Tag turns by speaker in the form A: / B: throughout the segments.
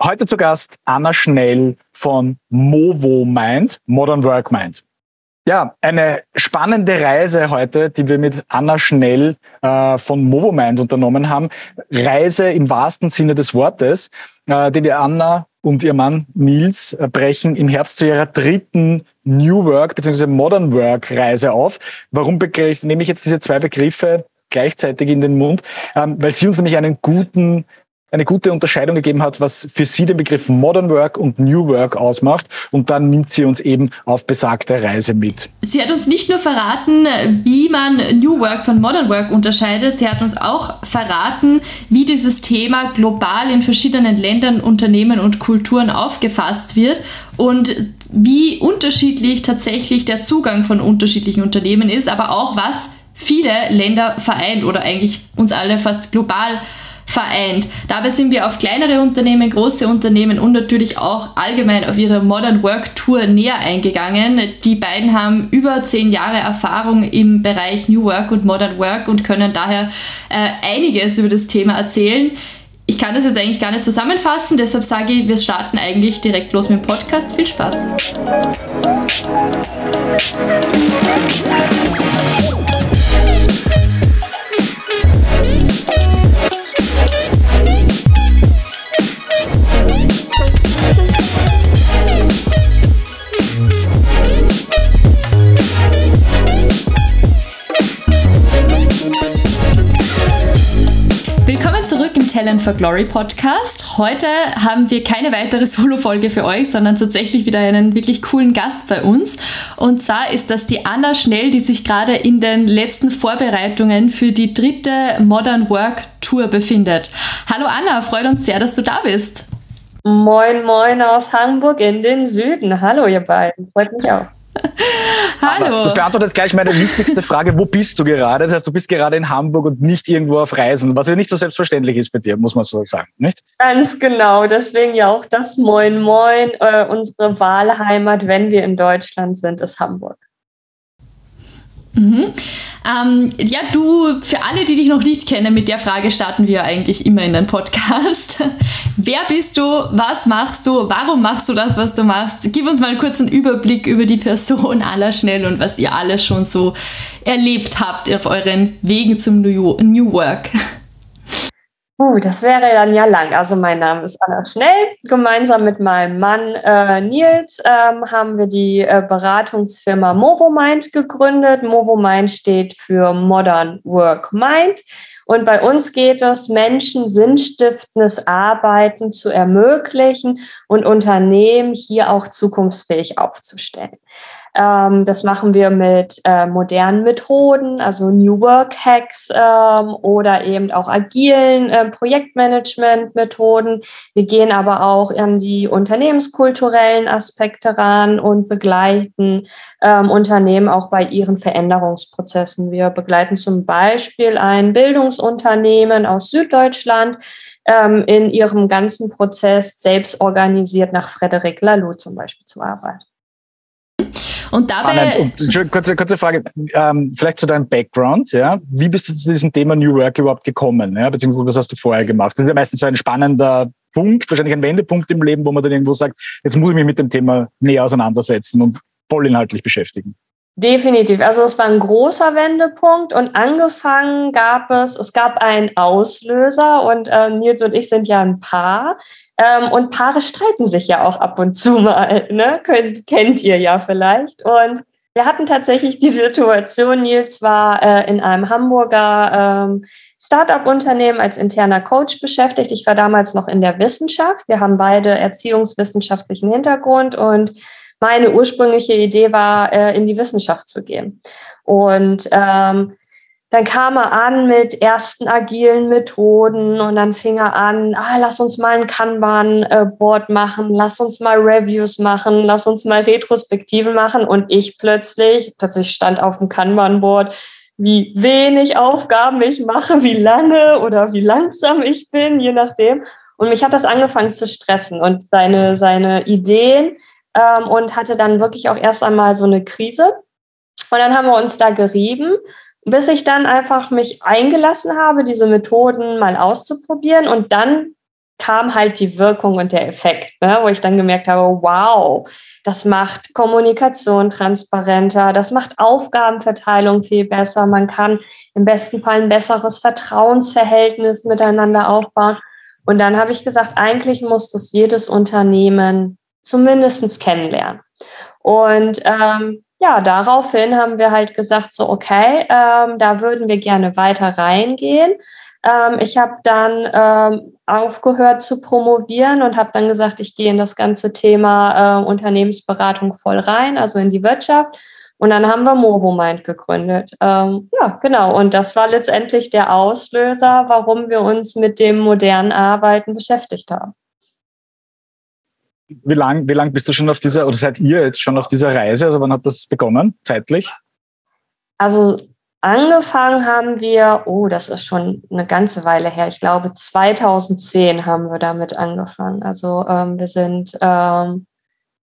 A: Heute zu Gast Anna Schnell von Movo Mind, Modern Work Mind. Ja, eine spannende Reise heute, die wir mit Anna Schnell äh, von Movo Mind unternommen haben. Reise im wahrsten Sinne des Wortes, äh, die die Anna und ihr Mann Nils äh, brechen im Herbst zu ihrer dritten New Work bzw. Modern Work Reise auf. Warum begriff, nehme ich jetzt diese zwei Begriffe gleichzeitig in den Mund? Ähm, weil sie uns nämlich einen guten eine gute Unterscheidung gegeben hat, was für sie den Begriff Modern Work und New Work ausmacht. Und dann nimmt sie uns eben auf besagte Reise mit.
B: Sie hat uns nicht nur verraten, wie man New Work von Modern Work unterscheidet, sie hat uns auch verraten, wie dieses Thema global in verschiedenen Ländern, Unternehmen und Kulturen aufgefasst wird und wie unterschiedlich tatsächlich der Zugang von unterschiedlichen Unternehmen ist, aber auch was viele Länder vereint oder eigentlich uns alle fast global vereint. Dabei sind wir auf kleinere Unternehmen, große Unternehmen und natürlich auch allgemein auf ihre Modern Work Tour näher eingegangen. Die beiden haben über zehn Jahre Erfahrung im Bereich New Work und Modern Work und können daher äh, einiges über das Thema erzählen. Ich kann das jetzt eigentlich gar nicht zusammenfassen, deshalb sage ich, wir starten eigentlich direkt los mit dem Podcast. Viel Spaß! Talent for Glory Podcast. Heute haben wir keine weitere Solo-Folge für euch, sondern tatsächlich wieder einen wirklich coolen Gast bei uns. Und zwar ist das die Anna Schnell, die sich gerade in den letzten Vorbereitungen für die dritte Modern Work Tour befindet. Hallo Anna, freut uns sehr, dass du da bist.
C: Moin, moin aus Hamburg in den Süden. Hallo ihr beiden, freut mich auch.
A: Hallo. Aber das beantwortet gleich meine wichtigste Frage. Wo bist du gerade? Das heißt, du bist gerade in Hamburg und nicht irgendwo auf Reisen, was ja nicht so selbstverständlich ist bei dir, muss man so sagen, nicht?
C: Ganz genau. Deswegen ja auch das Moin Moin. Äh, unsere Wahlheimat, wenn wir in Deutschland sind, ist Hamburg.
B: Mhm. Ähm, ja, du, für alle, die dich noch nicht kennen, mit der Frage starten wir eigentlich immer in den Podcast. Wer bist du? Was machst du? Warum machst du das, was du machst? Gib uns mal einen kurzen Überblick über die Person aller schnell und was ihr alle schon so erlebt habt auf euren Wegen zum New, New Work.
C: Uh, das wäre dann ja lang. Also mein Name ist Anna Schnell. Gemeinsam mit meinem Mann äh, Nils ähm, haben wir die äh, Beratungsfirma MovoMind gegründet. MovoMind steht für Modern Work Mind. Und bei uns geht es, Menschen sinnstiftendes Arbeiten zu ermöglichen und Unternehmen hier auch zukunftsfähig aufzustellen. Ähm, das machen wir mit äh, modernen Methoden, also New Work Hacks ähm, oder eben auch agilen äh, Projektmanagement-Methoden. Wir gehen aber auch an die unternehmenskulturellen Aspekte ran und begleiten ähm, Unternehmen auch bei ihren Veränderungsprozessen. Wir begleiten zum Beispiel ein Bildungsunternehmen aus Süddeutschland, ähm, in ihrem ganzen Prozess selbst organisiert nach Frederic Laloux zum Beispiel zu arbeiten.
A: Und dabei. Und, kurze, kurze Frage, ähm, vielleicht zu deinem Background, ja. Wie bist du zu diesem Thema New Work überhaupt gekommen? Ja? Beziehungsweise was hast du vorher gemacht? Das ist ja meistens so ein spannender Punkt, wahrscheinlich ein Wendepunkt im Leben, wo man dann irgendwo sagt, jetzt muss ich mich mit dem Thema näher auseinandersetzen und vollinhaltlich beschäftigen.
C: Definitiv. Also es war ein großer Wendepunkt und angefangen gab es, es gab einen Auslöser und äh, Nils und ich sind ja ein Paar. Ähm, und Paare streiten sich ja auch ab und zu mal, ne? Könnt, kennt ihr ja vielleicht. Und wir hatten tatsächlich die Situation, Nils war äh, in einem Hamburger ähm, Startup-Unternehmen als interner Coach beschäftigt. Ich war damals noch in der Wissenschaft. Wir haben beide erziehungswissenschaftlichen Hintergrund und meine ursprüngliche Idee war, äh, in die Wissenschaft zu gehen. Und ähm, dann kam er an mit ersten agilen Methoden und dann fing er an, ah, lass uns mal ein Kanban-Board machen, lass uns mal Reviews machen, lass uns mal Retrospektive machen. Und ich plötzlich, plötzlich stand auf dem Kanban-Board, wie wenig Aufgaben ich mache, wie lange oder wie langsam ich bin, je nachdem. Und mich hat das angefangen zu stressen und seine, seine Ideen ähm, und hatte dann wirklich auch erst einmal so eine Krise. Und dann haben wir uns da gerieben bis ich dann einfach mich eingelassen habe, diese Methoden mal auszuprobieren und dann kam halt die Wirkung und der Effekt, ne? wo ich dann gemerkt habe, wow, das macht Kommunikation transparenter, das macht Aufgabenverteilung viel besser. Man kann im besten Fall ein besseres Vertrauensverhältnis miteinander aufbauen. Und dann habe ich gesagt, eigentlich muss das jedes Unternehmen zumindest kennenlernen. Und ähm, ja, daraufhin haben wir halt gesagt, so, okay, ähm, da würden wir gerne weiter reingehen. Ähm, ich habe dann ähm, aufgehört zu promovieren und habe dann gesagt, ich gehe in das ganze Thema äh, Unternehmensberatung voll rein, also in die Wirtschaft. Und dann haben wir MovoMind gegründet. Ähm, ja, genau. Und das war letztendlich der Auslöser, warum wir uns mit dem modernen Arbeiten beschäftigt haben.
A: Wie lange wie lang bist du schon auf dieser, oder seid ihr jetzt schon auf dieser Reise? Also wann hat das begonnen, zeitlich?
C: Also angefangen haben wir, oh, das ist schon eine ganze Weile her. Ich glaube, 2010 haben wir damit angefangen. Also ähm, wir sind, ähm,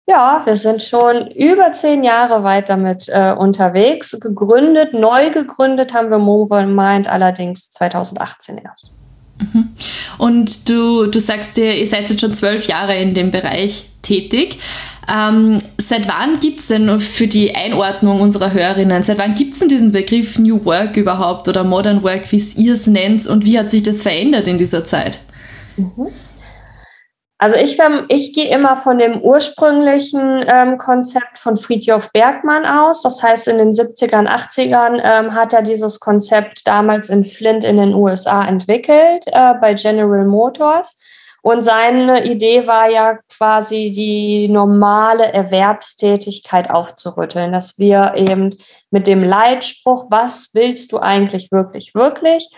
C: ja, wir sind schon über zehn Jahre weit damit äh, unterwegs. Gegründet, neu gegründet haben wir Mobile Mind allerdings 2018 erst.
B: Mhm. Und du, du sagst dir, ihr seid jetzt schon zwölf Jahre in dem Bereich tätig. Ähm, seit wann gibt es denn für die Einordnung unserer Hörerinnen, seit wann gibt es denn diesen Begriff New Work überhaupt oder Modern Work, wie es ihr es nennt und wie hat sich das verändert in dieser Zeit? Mhm.
C: Also ich, ich gehe immer von dem ursprünglichen ähm, Konzept von Friedhof Bergmann aus. Das heißt, in den 70ern, 80ern ähm, hat er dieses Konzept damals in Flint in den USA entwickelt, äh, bei General Motors. Und seine Idee war ja quasi die normale Erwerbstätigkeit aufzurütteln, dass wir eben mit dem Leitspruch, was willst du eigentlich wirklich, wirklich,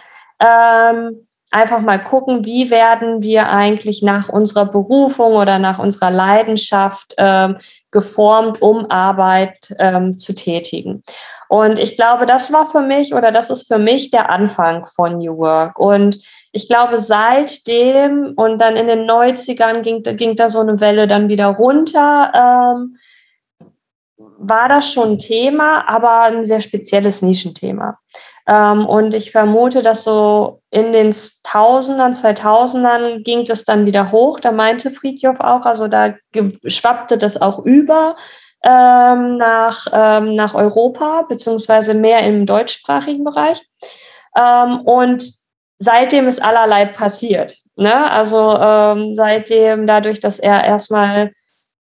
C: ähm, einfach mal gucken, wie werden wir eigentlich nach unserer Berufung oder nach unserer Leidenschaft ähm, geformt, um Arbeit ähm, zu tätigen. Und ich glaube, das war für mich oder das ist für mich der Anfang von New Work. Und ich glaube, seitdem und dann in den 90ern ging, ging da so eine Welle dann wieder runter. Ähm, war das schon ein Thema, aber ein sehr spezielles Nischenthema. Ähm, und ich vermute, dass so in den Tausendern, 2000ern ging das dann wieder hoch. Da meinte Friedhof auch, also da schwappte das auch über ähm, nach, ähm, nach Europa, beziehungsweise mehr im deutschsprachigen Bereich. Ähm, und seitdem ist allerlei passiert. Ne? Also ähm, seitdem, dadurch, dass er erstmal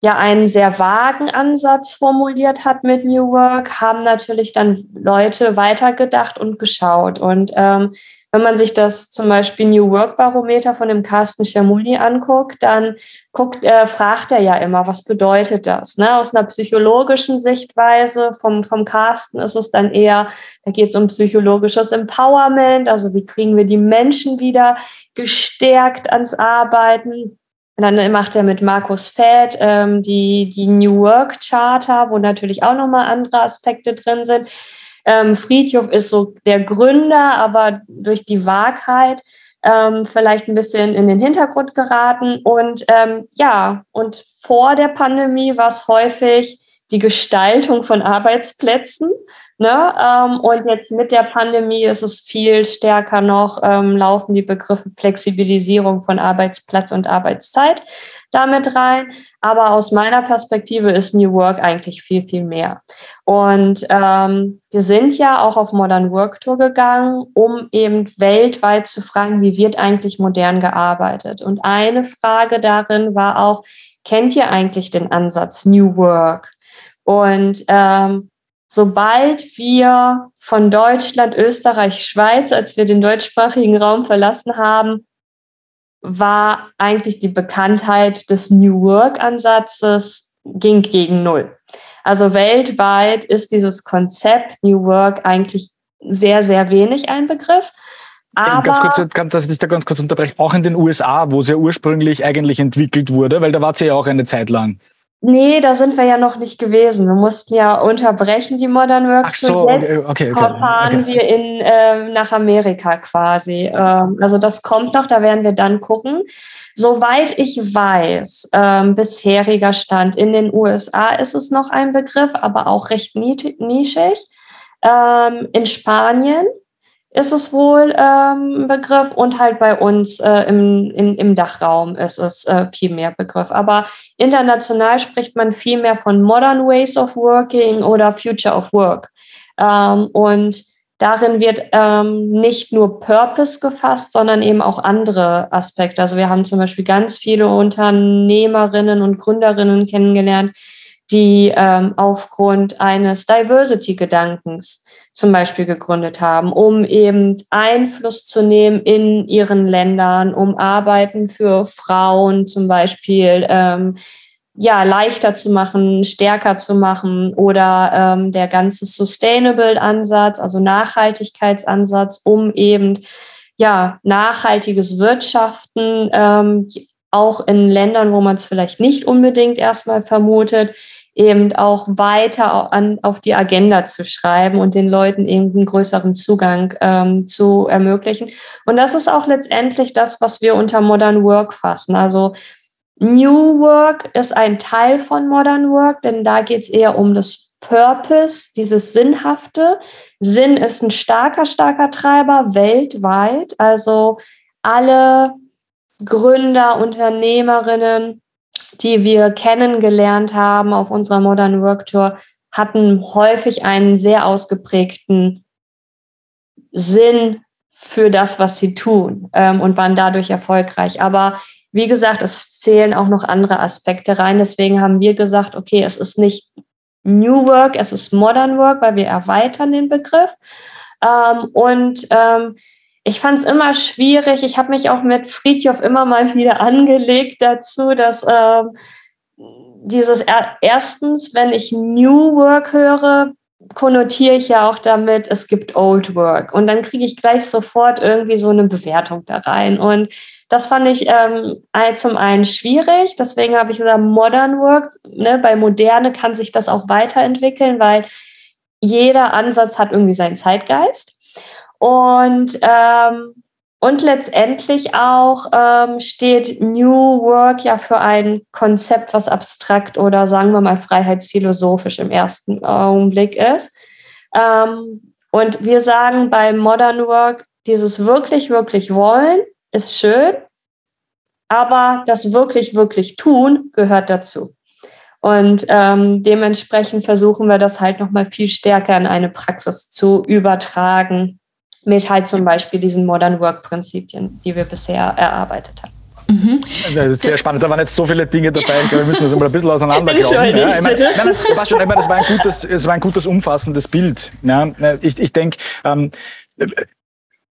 C: ja einen sehr vagen Ansatz formuliert hat mit New Work, haben natürlich dann Leute weitergedacht und geschaut. Und ähm, wenn man sich das zum Beispiel New Work Barometer von dem Carsten Schermuli anguckt, dann guckt, äh, fragt er ja immer, was bedeutet das? Ne? Aus einer psychologischen Sichtweise vom, vom Carsten ist es dann eher, da geht es um psychologisches Empowerment, also wie kriegen wir die Menschen wieder gestärkt ans Arbeiten und dann macht er mit Markus Fett ähm, die, die New Work Charter, wo natürlich auch nochmal andere Aspekte drin sind. Ähm, Friedhof ist so der Gründer, aber durch die Wahrheit ähm, vielleicht ein bisschen in den Hintergrund geraten. Und ähm, ja, und vor der Pandemie war es häufig die Gestaltung von Arbeitsplätzen. Ne? Ähm, und jetzt mit der Pandemie ist es viel stärker noch, ähm, laufen die Begriffe Flexibilisierung von Arbeitsplatz und Arbeitszeit damit rein. Aber aus meiner Perspektive ist New Work eigentlich viel, viel mehr. Und ähm, wir sind ja auch auf Modern Work Tour gegangen, um eben weltweit zu fragen, wie wird eigentlich modern gearbeitet. Und eine Frage darin war auch, kennt ihr eigentlich den Ansatz New Work? Und ähm, sobald wir von Deutschland, Österreich, Schweiz, als wir den deutschsprachigen Raum verlassen haben, war eigentlich die Bekanntheit des New Work-Ansatzes ging gegen Null. Also weltweit ist dieses Konzept New Work eigentlich sehr, sehr wenig ein Begriff.
A: Aber ganz kurz, kann, dass ich dich da ganz kurz unterbreche, auch in den USA, wo es ja ursprünglich eigentlich entwickelt wurde, weil da war es ja auch eine Zeit lang.
C: Nee, da sind wir ja noch nicht gewesen. Wir mussten ja unterbrechen, die Modern Work.
A: Ach so, okay, okay, okay.
C: fahren okay. wir in, äh, nach Amerika quasi. Ähm, also das kommt noch, da werden wir dann gucken. Soweit ich weiß, ähm, bisheriger Stand in den USA ist es noch ein Begriff, aber auch recht nischig. Ähm, in Spanien ist es wohl ähm, Begriff und halt bei uns äh, im, in, im Dachraum ist es äh, viel mehr Begriff. Aber international spricht man viel mehr von Modern Ways of Working oder Future of Work. Ähm, und darin wird ähm, nicht nur Purpose gefasst, sondern eben auch andere Aspekte. Also wir haben zum Beispiel ganz viele Unternehmerinnen und Gründerinnen kennengelernt, die ähm, aufgrund eines Diversity-Gedankens zum Beispiel gegründet haben, um eben Einfluss zu nehmen in ihren Ländern, um Arbeiten für Frauen zum Beispiel ähm, ja leichter zu machen, stärker zu machen oder ähm, der ganze Sustainable-Ansatz, also Nachhaltigkeitsansatz, um eben ja nachhaltiges Wirtschaften ähm, auch in Ländern, wo man es vielleicht nicht unbedingt erstmal vermutet, eben auch weiter an, auf die Agenda zu schreiben und den Leuten eben einen größeren Zugang ähm, zu ermöglichen. Und das ist auch letztendlich das, was wir unter Modern Work fassen. Also New Work ist ein Teil von Modern Work, denn da geht es eher um das Purpose, dieses Sinnhafte. Sinn ist ein starker, starker Treiber weltweit. Also alle Gründer, Unternehmerinnen, die wir kennengelernt haben auf unserer Modern Work Tour, hatten häufig einen sehr ausgeprägten Sinn für das, was sie tun ähm, und waren dadurch erfolgreich. Aber wie gesagt, es zählen auch noch andere Aspekte rein. Deswegen haben wir gesagt, okay, es ist nicht New Work, es ist Modern Work, weil wir erweitern den Begriff. Ähm, und ähm, ich fand es immer schwierig. Ich habe mich auch mit Friedhof immer mal wieder angelegt dazu, dass ähm, dieses er erstens, wenn ich New Work höre, konnotiere ich ja auch damit, es gibt Old Work. Und dann kriege ich gleich sofort irgendwie so eine Bewertung da rein. Und das fand ich ähm, zum einen schwierig. Deswegen habe ich gesagt, Modern Work, ne, bei Moderne kann sich das auch weiterentwickeln, weil jeder Ansatz hat irgendwie seinen Zeitgeist. Und, ähm, und letztendlich auch ähm, steht New Work ja für ein Konzept, was abstrakt oder sagen wir mal freiheitsphilosophisch im ersten Augenblick ist. Ähm, und wir sagen bei Modern Work, dieses wirklich, wirklich wollen ist schön, aber das wirklich, wirklich tun gehört dazu. Und ähm, dementsprechend versuchen wir das halt nochmal viel stärker in eine Praxis zu übertragen, mit halt zum Beispiel diesen Modern Work-Prinzipien, die wir bisher erarbeitet haben.
A: Mhm. Das ist sehr spannend. Da waren jetzt so viele Dinge dabei. Ich glaube, wir müssen das mal ein bisschen auseinanderklauen. Ja, ich meine, nein, nein, schon, ich meine, das war ein gutes, es war ein gutes, umfassendes Bild. Ja, ich, ich denke, ähm,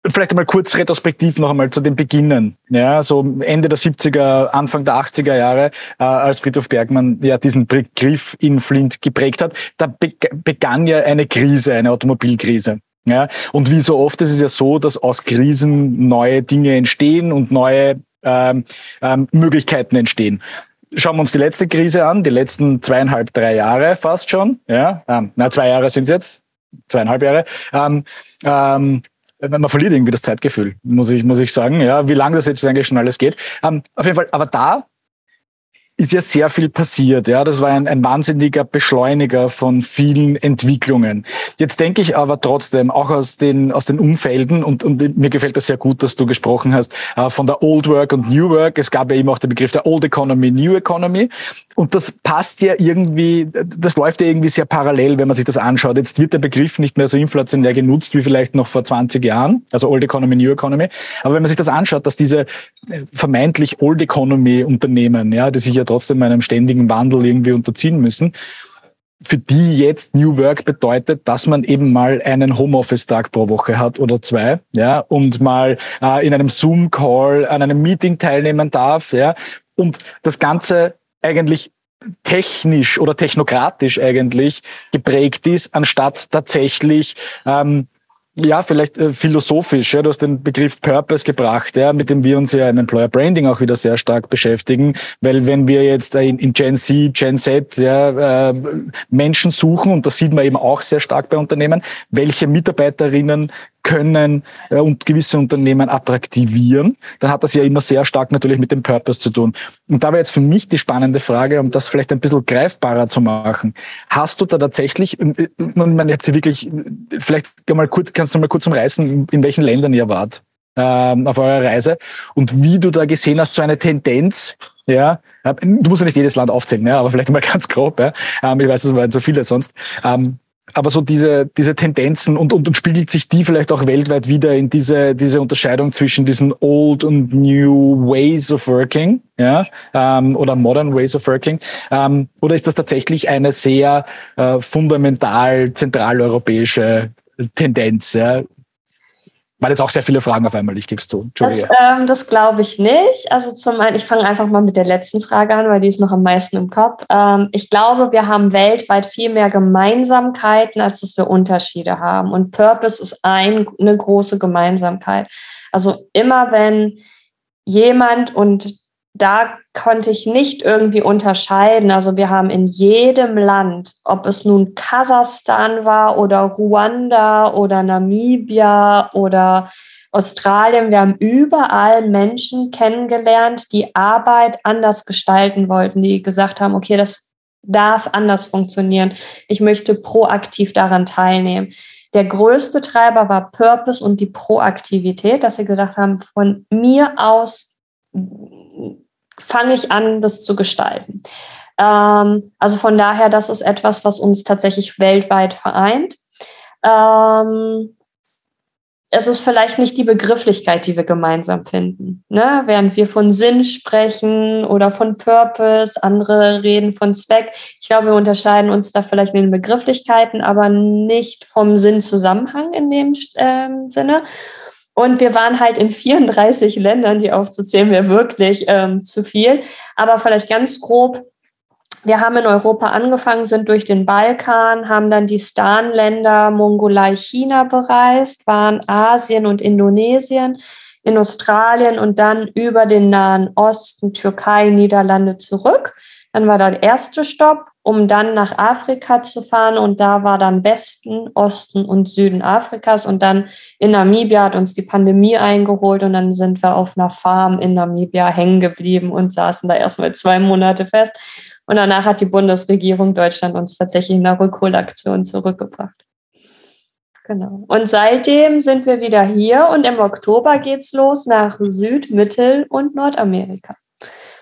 A: vielleicht einmal kurz retrospektiv noch einmal zu den Beginnen. Ja, so Ende der 70er, Anfang der 80er Jahre, äh, als Friedhof Bergmann ja diesen Begriff in Flint geprägt hat, da begann ja eine Krise, eine Automobilkrise. Ja, und wie so oft ist es ja so, dass aus Krisen neue Dinge entstehen und neue ähm, ähm, Möglichkeiten entstehen. Schauen wir uns die letzte Krise an, die letzten zweieinhalb, drei Jahre fast schon. Ja, ähm, na, zwei Jahre sind es jetzt, zweieinhalb Jahre. Ähm, ähm, man verliert irgendwie das Zeitgefühl, muss ich, muss ich sagen, ja, wie lange das jetzt eigentlich schon alles geht. Ähm, auf jeden Fall, aber da ist ja sehr viel passiert. Ja, das war ein, ein wahnsinniger Beschleuniger von vielen Entwicklungen. Jetzt denke ich aber trotzdem auch aus den aus den Umfelden und, und mir gefällt das sehr gut, dass du gesprochen hast äh, von der Old Work und New Work. Es gab ja eben auch den Begriff der Old Economy, New Economy und das passt ja irgendwie, das läuft ja irgendwie sehr parallel, wenn man sich das anschaut. Jetzt wird der Begriff nicht mehr so inflationär genutzt wie vielleicht noch vor 20 Jahren, also Old Economy, New Economy. Aber wenn man sich das anschaut, dass diese äh, vermeintlich Old Economy Unternehmen, ja, die sich ja trotzdem einem ständigen Wandel irgendwie unterziehen müssen, für die jetzt New Work bedeutet, dass man eben mal einen Homeoffice-Tag pro Woche hat oder zwei, ja, und mal äh, in einem Zoom-Call an einem Meeting teilnehmen darf, ja, und das Ganze eigentlich technisch oder technokratisch eigentlich geprägt ist, anstatt tatsächlich ähm, ja, vielleicht äh, philosophisch. Ja, du hast den Begriff Purpose gebracht, ja, mit dem wir uns ja im Employer Branding auch wieder sehr stark beschäftigen, weil wenn wir jetzt in, in Gen Z, Gen Z ja, äh, Menschen suchen und das sieht man eben auch sehr stark bei Unternehmen, welche Mitarbeiterinnen können äh, und gewisse Unternehmen attraktivieren, dann hat das ja immer sehr stark natürlich mit dem Purpose zu tun. Und da wäre jetzt für mich die spannende Frage, um das vielleicht ein bisschen greifbarer zu machen. Hast du da tatsächlich, äh, man, man habt ihr wirklich, vielleicht mal kurz, kannst du mal kurz umreißen, in welchen Ländern ihr wart? ähm, auf eurer Reise und wie du da gesehen hast, so eine Tendenz, ja, du musst ja nicht jedes Land aufzählen, ja, aber vielleicht mal ganz grob, ja. Ähm, ich weiß, es waren so viele sonst. Ähm, aber so diese, diese Tendenzen und, und, und spiegelt sich die vielleicht auch weltweit wieder in diese, diese Unterscheidung zwischen diesen old und new ways of working, ja, ähm, oder modern ways of working, ähm, oder ist das tatsächlich eine sehr äh, fundamental zentraleuropäische Tendenz, ja, weil jetzt auch sehr viele Fragen auf einmal, ich gebe es zu.
C: Das, ähm, das glaube ich nicht. Also zum einen, ich fange einfach mal mit der letzten Frage an, weil die ist noch am meisten im Kopf. Ähm, ich glaube, wir haben weltweit viel mehr Gemeinsamkeiten, als dass wir Unterschiede haben. Und Purpose ist ein, eine große Gemeinsamkeit. Also immer wenn jemand und da konnte ich nicht irgendwie unterscheiden. Also wir haben in jedem Land, ob es nun Kasachstan war oder Ruanda oder Namibia oder Australien, wir haben überall Menschen kennengelernt, die Arbeit anders gestalten wollten, die gesagt haben, okay, das darf anders funktionieren. Ich möchte proaktiv daran teilnehmen. Der größte Treiber war Purpose und die Proaktivität, dass sie gedacht haben, von mir aus fange ich an, das zu gestalten. Ähm, also von daher, das ist etwas, was uns tatsächlich weltweit vereint. Ähm, es ist vielleicht nicht die Begrifflichkeit, die wir gemeinsam finden. Ne? Während wir von Sinn sprechen oder von Purpose, andere reden von Zweck. Ich glaube, wir unterscheiden uns da vielleicht in den Begrifflichkeiten, aber nicht vom Sinn-Zusammenhang in dem ähm, Sinne. Und wir waren halt in 34 Ländern, die aufzuzählen wäre wirklich ähm, zu viel. Aber vielleicht ganz grob, wir haben in Europa angefangen, sind durch den Balkan, haben dann die Stan-Länder Mongolei, China bereist, waren Asien und Indonesien, in Australien und dann über den Nahen Osten, Türkei, Niederlande zurück. Dann war der erste Stopp, um dann nach Afrika zu fahren. Und da war dann Westen, Osten und Süden Afrikas. Und dann in Namibia hat uns die Pandemie eingeholt. Und dann sind wir auf einer Farm in Namibia hängen geblieben und saßen da erstmal zwei Monate fest. Und danach hat die Bundesregierung Deutschland uns tatsächlich in einer Rückholaktion zurückgebracht. Genau. Und seitdem sind wir wieder hier und im Oktober geht's los nach Süd-, Mittel- und Nordamerika.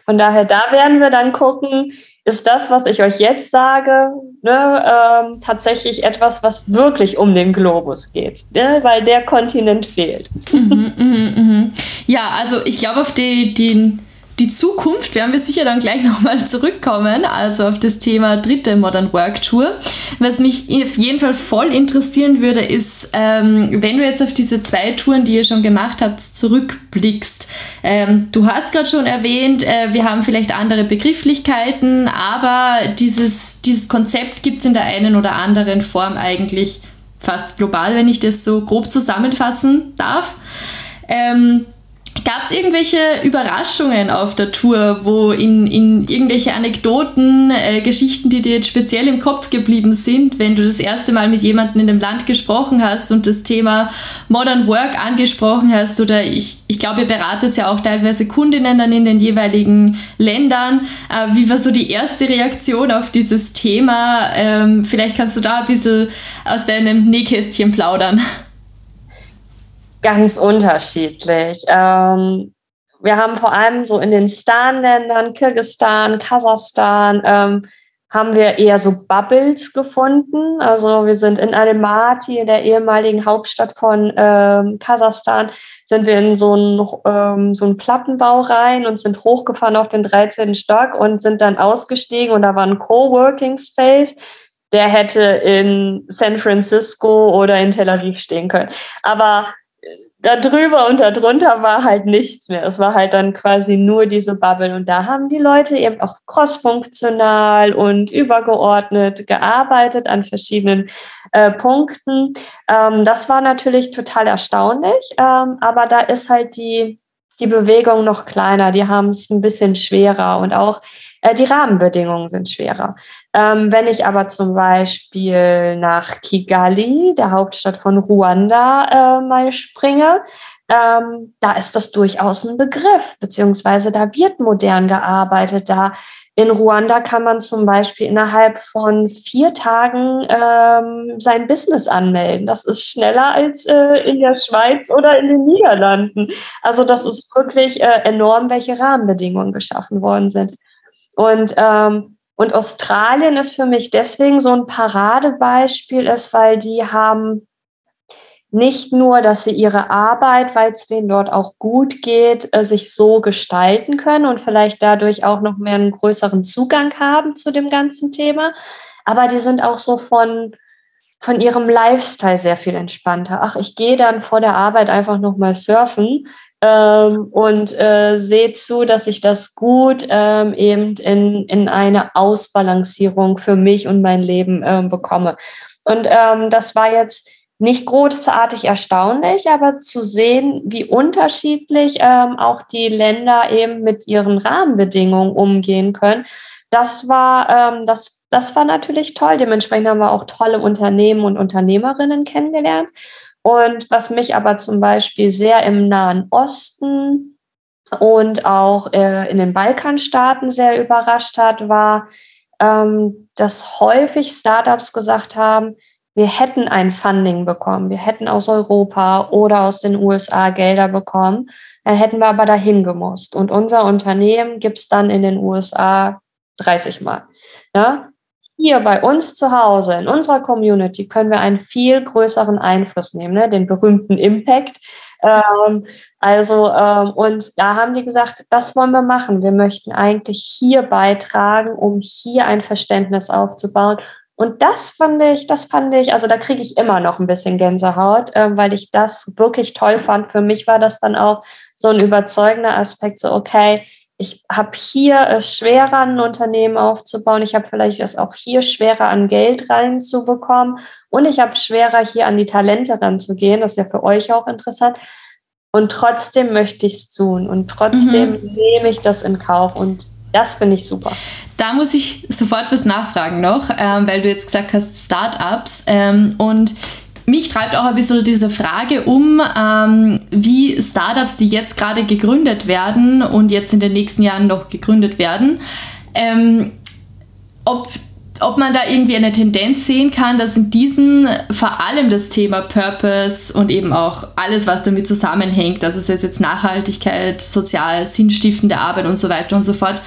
C: Von daher, da werden wir dann gucken, ist das, was ich euch jetzt sage, ne, ähm, tatsächlich etwas, was wirklich um den Globus geht, ne, weil der Kontinent fehlt. Mhm,
B: mh, mh. Ja, also ich glaube, auf die, den die Zukunft werden wir sicher dann gleich nochmal zurückkommen, also auf das Thema dritte Modern Work Tour. Was mich auf jeden Fall voll interessieren würde, ist, ähm, wenn du jetzt auf diese zwei Touren, die ihr schon gemacht habt, zurückblickst. Ähm, du hast gerade schon erwähnt, äh, wir haben vielleicht andere Begrifflichkeiten, aber dieses, dieses Konzept gibt es in der einen oder anderen Form eigentlich fast global, wenn ich das so grob zusammenfassen darf. Ähm, Gab es irgendwelche Überraschungen auf der Tour, wo in, in irgendwelche Anekdoten, äh, Geschichten, die dir jetzt speziell im Kopf geblieben sind, wenn du das erste Mal mit jemandem in dem Land gesprochen hast und das Thema Modern Work angesprochen hast? Oder ich, ich glaube, ihr beratet ja auch teilweise Kundinnen dann in den jeweiligen Ländern. Äh, wie war so die erste Reaktion auf dieses Thema? Ähm, vielleicht kannst du da ein bisschen aus deinem Nähkästchen plaudern.
C: Ganz unterschiedlich. Ähm, wir haben vor allem so in den Stan-Ländern, Kirgistan, Kasachstan, ähm, haben wir eher so Bubbles gefunden. Also wir sind in Almaty, in der ehemaligen Hauptstadt von ähm, Kasachstan, sind wir in so einen, ähm, so einen Plattenbau rein und sind hochgefahren auf den 13. Stock und sind dann ausgestiegen und da war ein Coworking Space. Der hätte in San Francisco oder in Tel Aviv stehen können. Aber da drüber und darunter war halt nichts mehr. Es war halt dann quasi nur diese Bubble. Und da haben die Leute eben auch crossfunktional und übergeordnet gearbeitet an verschiedenen äh, Punkten. Ähm, das war natürlich total erstaunlich. Ähm, aber da ist halt die die Bewegung noch kleiner, die haben es ein bisschen schwerer und auch äh, die Rahmenbedingungen sind schwerer. Ähm, wenn ich aber zum Beispiel nach Kigali, der Hauptstadt von Ruanda, äh, mal springe, ähm, da ist das durchaus ein Begriff, beziehungsweise da wird modern gearbeitet. Da in Ruanda kann man zum Beispiel innerhalb von vier Tagen ähm, sein Business anmelden. Das ist schneller als äh, in der Schweiz oder in den Niederlanden. Also das ist wirklich äh, enorm, welche Rahmenbedingungen geschaffen worden sind. Und, ähm, und Australien ist für mich deswegen so ein Paradebeispiel, ist, weil die haben nicht nur, dass sie ihre Arbeit, weil es denen dort auch gut geht, äh, sich so gestalten können und vielleicht dadurch auch noch mehr einen größeren Zugang haben zu dem ganzen Thema, aber die sind auch so von, von ihrem Lifestyle sehr viel entspannter. Ach, ich gehe dann vor der Arbeit einfach nochmal surfen ähm, und äh, sehe zu, dass ich das gut ähm, eben in, in eine Ausbalancierung für mich und mein Leben ähm, bekomme. Und ähm, das war jetzt nicht großartig erstaunlich, aber zu sehen, wie unterschiedlich ähm, auch die Länder eben mit ihren Rahmenbedingungen umgehen können, das war, ähm, das, das war natürlich toll. Dementsprechend haben wir auch tolle Unternehmen und Unternehmerinnen kennengelernt. Und was mich aber zum Beispiel sehr im Nahen Osten und auch äh, in den Balkanstaaten sehr überrascht hat, war, ähm, dass häufig Startups gesagt haben, wir hätten ein Funding bekommen, wir hätten aus Europa oder aus den USA Gelder bekommen, dann hätten wir aber dahin gemusst. Und unser Unternehmen gibt es dann in den USA 30 Mal. Ja? Hier bei uns zu Hause, in unserer Community, können wir einen viel größeren Einfluss nehmen, ne? den berühmten Impact. Ähm, also, ähm, und da haben die gesagt, das wollen wir machen. Wir möchten eigentlich hier beitragen, um hier ein Verständnis aufzubauen und das fand ich, das fand ich, also da kriege ich immer noch ein bisschen Gänsehaut, äh, weil ich das wirklich toll fand. Für mich war das dann auch so ein überzeugender Aspekt, so okay, ich habe hier es schwerer, ein Unternehmen aufzubauen. Ich habe vielleicht es auch hier schwerer, an Geld reinzubekommen. Und ich habe schwerer, hier an die Talente ranzugehen. Das ist ja für euch auch interessant. Und trotzdem möchte ich es tun. Und trotzdem mhm. nehme ich das in Kauf. Und das finde ich super.
B: Da muss ich sofort was nachfragen noch, ähm, weil du jetzt gesagt hast, Startups. Ähm, und mich treibt auch ein bisschen diese Frage um, ähm, wie Startups, die jetzt gerade gegründet werden und jetzt in den nächsten Jahren noch gegründet werden, ähm, ob ob man da irgendwie eine Tendenz sehen kann, dass in diesen vor allem das Thema Purpose und eben auch alles, was damit zusammenhängt, also es jetzt Nachhaltigkeit, sozial sinnstiftende Arbeit und so weiter und so fort,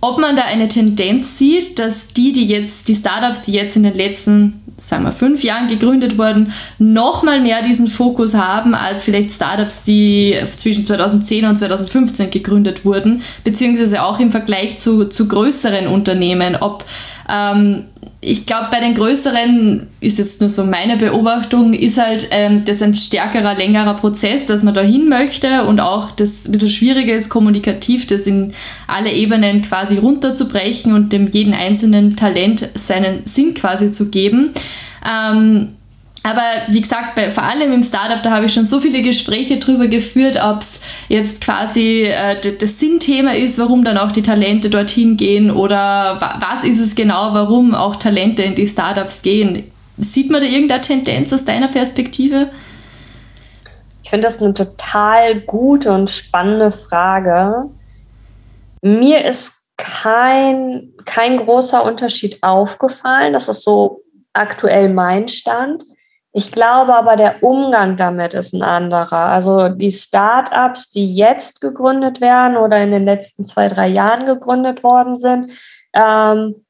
B: ob man da eine Tendenz sieht, dass die, die jetzt, die Startups, die jetzt in den letzten, sagen wir, fünf Jahren gegründet wurden, nochmal mehr diesen Fokus haben als vielleicht Startups, die zwischen 2010 und 2015 gegründet wurden, beziehungsweise auch im Vergleich zu, zu größeren Unternehmen, ob ähm, ich glaube, bei den größeren ist jetzt nur so meine Beobachtung, ist halt ähm, das ein stärkerer, längerer Prozess, dass man da hin möchte und auch das ein bisschen schwieriger ist, kommunikativ das in alle Ebenen quasi runterzubrechen und dem jeden einzelnen Talent seinen Sinn quasi zu geben. Ähm, aber wie gesagt, bei, vor allem im Startup, da habe ich schon so viele Gespräche darüber geführt, ob es jetzt quasi äh, das Sinnthema ist, warum dann auch die Talente dorthin gehen oder wa was ist es genau, warum auch Talente in die Startups gehen. Sieht man da irgendeine Tendenz aus deiner Perspektive?
C: Ich finde das eine total gute und spannende Frage. Mir ist kein, kein großer Unterschied aufgefallen. Das ist so aktuell mein Stand. Ich glaube aber, der Umgang damit ist ein anderer. Also die Startups, die jetzt gegründet werden oder in den letzten zwei, drei Jahren gegründet worden sind, ähm,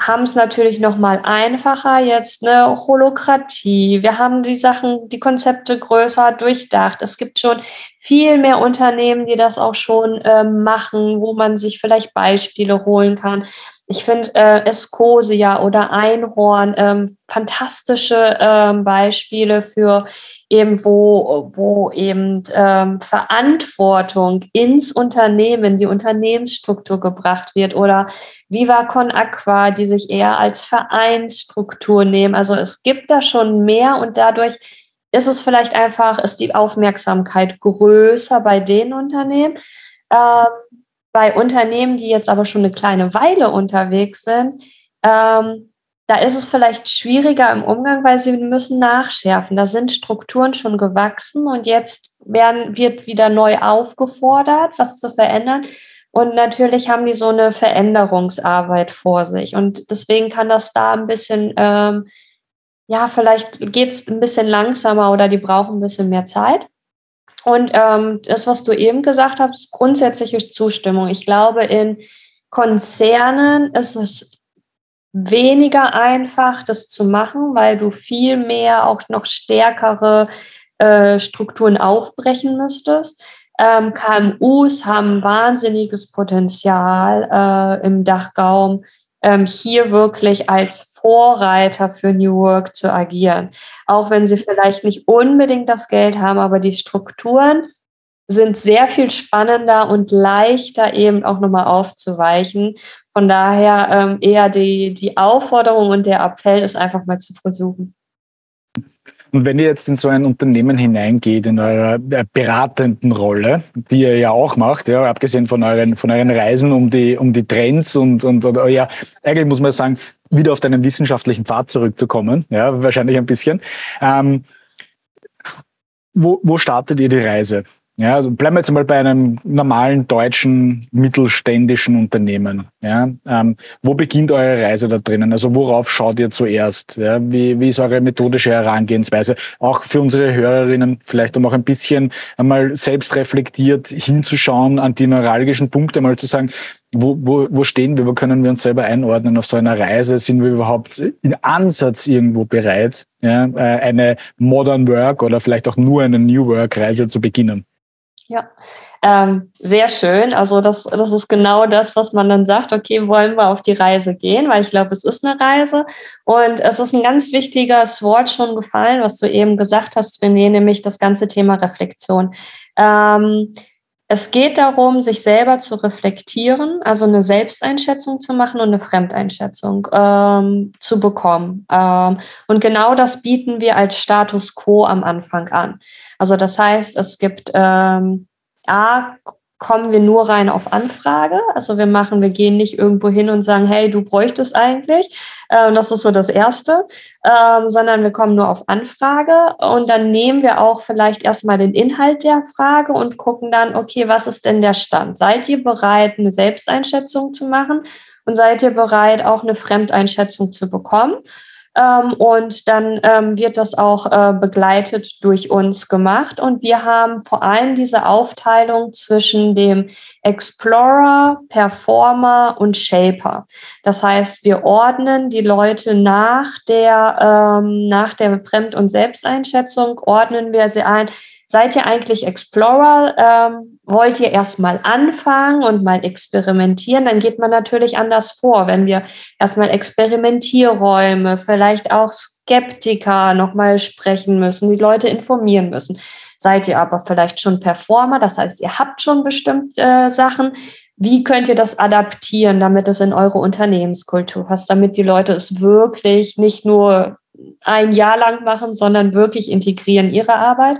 C: haben es natürlich noch mal einfacher. Jetzt eine Holokratie. Wir haben die Sachen, die Konzepte größer durchdacht. Es gibt schon viel mehr Unternehmen, die das auch schon ähm, machen, wo man sich vielleicht Beispiele holen kann. Ich finde äh, Escosia oder Einhorn ähm, fantastische ähm, Beispiele für eben, wo, wo eben ähm, Verantwortung ins Unternehmen, die Unternehmensstruktur gebracht wird oder Viva Con Aqua, die sich eher als Vereinsstruktur nehmen. Also es gibt da schon mehr und dadurch ist es vielleicht einfach, ist die Aufmerksamkeit größer bei den Unternehmen. Ähm, bei Unternehmen, die jetzt aber schon eine kleine Weile unterwegs sind, ähm, da ist es vielleicht schwieriger im Umgang, weil sie müssen nachschärfen. Da sind Strukturen schon gewachsen und jetzt werden, wird wieder neu aufgefordert, was zu verändern. Und natürlich haben die so eine Veränderungsarbeit vor sich. Und deswegen kann das da ein bisschen, ähm, ja, vielleicht geht es ein bisschen langsamer oder die brauchen ein bisschen mehr Zeit. Und ähm, das, was du eben gesagt hast, grundsätzliche Zustimmung. Ich glaube, in Konzernen ist es weniger einfach, das zu machen, weil du viel mehr auch noch stärkere äh, Strukturen aufbrechen müsstest. Ähm, KMUs haben wahnsinniges Potenzial äh, im Dachraum, ähm, hier wirklich als Vorreiter für New Work zu agieren. Auch wenn sie vielleicht nicht unbedingt das Geld haben, aber die Strukturen sind sehr viel spannender und leichter eben auch nochmal aufzuweichen. Von daher ähm, eher die, die Aufforderung und der Appell ist einfach mal zu versuchen.
A: Und wenn ihr jetzt in so ein Unternehmen hineingeht, in eurer äh, beratenden Rolle, die ihr ja auch macht, ja, abgesehen von euren, von euren Reisen um die, um die Trends und, und, oder, ja, eigentlich muss man sagen, wieder auf deinen wissenschaftlichen Pfad zurückzukommen, ja, wahrscheinlich ein bisschen. Ähm, wo, wo startet ihr die Reise? Ja, also bleiben wir jetzt mal bei einem normalen deutschen mittelständischen Unternehmen. Ja, ähm, wo beginnt eure Reise da drinnen? Also worauf schaut ihr zuerst? Ja, wie, wie ist eure methodische Herangehensweise? Auch für unsere Hörerinnen vielleicht, um auch ein bisschen einmal selbst reflektiert hinzuschauen an die neuralgischen Punkte, mal zu sagen, wo, wo, wo stehen wir, wo können wir uns selber einordnen auf so einer Reise? Sind wir überhaupt in Ansatz irgendwo bereit, ja, äh, eine Modern Work oder vielleicht auch nur eine New Work Reise zu beginnen?
C: Ja, ähm, sehr schön. Also das, das ist genau das, was man dann sagt, okay, wollen wir auf die Reise gehen, weil ich glaube, es ist eine Reise. Und es ist ein ganz wichtiges Wort schon gefallen, was du eben gesagt hast, René, nämlich das ganze Thema Reflexion. Ähm, es geht darum, sich selber zu reflektieren, also eine Selbsteinschätzung zu machen und eine Fremdeinschätzung ähm, zu bekommen. Ähm, und genau das bieten wir als Status quo am Anfang an. Also das heißt, es gibt ähm, A, kommen wir nur rein auf Anfrage. Also wir machen, wir gehen nicht irgendwo hin und sagen, hey, du bräuchtest eigentlich. Ähm, das ist so das Erste, ähm, sondern wir kommen nur auf Anfrage und dann nehmen wir auch vielleicht erstmal den Inhalt der Frage und gucken dann, okay, was ist denn der Stand? Seid ihr bereit, eine Selbsteinschätzung zu machen? Und seid ihr bereit, auch eine Fremdeinschätzung zu bekommen? Ähm, und dann ähm, wird das auch äh, begleitet durch uns gemacht. Und wir haben vor allem diese Aufteilung zwischen dem Explorer, Performer und Shaper. Das heißt, wir ordnen die Leute nach der, ähm, nach der Fremd- und Selbsteinschätzung, ordnen wir sie ein Seid ihr eigentlich Explorer? Ähm, wollt ihr erstmal anfangen und mal experimentieren? Dann geht man natürlich anders vor, wenn wir erstmal Experimentierräume, vielleicht auch Skeptiker nochmal sprechen müssen, die Leute informieren müssen. Seid ihr aber vielleicht schon Performer, das heißt, ihr habt schon bestimmt äh, Sachen. Wie könnt ihr das adaptieren, damit es in eure Unternehmenskultur passt, damit die Leute es wirklich nicht nur ein Jahr lang machen, sondern wirklich integrieren ihre Arbeit?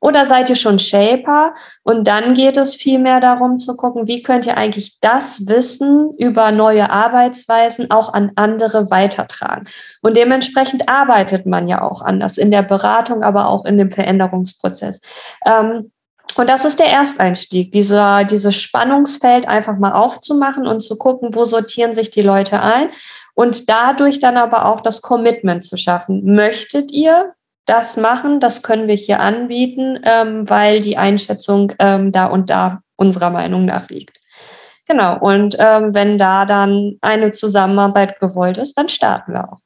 C: Oder seid ihr schon Shaper? Und dann geht es vielmehr darum zu gucken, wie könnt ihr eigentlich das Wissen über neue Arbeitsweisen auch an andere weitertragen. Und dementsprechend arbeitet man ja auch anders in der Beratung, aber auch in dem Veränderungsprozess. Ähm, und das ist der Ersteinstieg, dieser, dieses Spannungsfeld einfach mal aufzumachen und zu gucken, wo sortieren sich die Leute ein und dadurch dann aber auch das Commitment zu schaffen. Möchtet ihr das machen, das können wir hier anbieten, ähm, weil die Einschätzung ähm, da und da unserer Meinung nach liegt. Genau, und ähm, wenn da dann eine Zusammenarbeit gewollt ist, dann starten wir auch.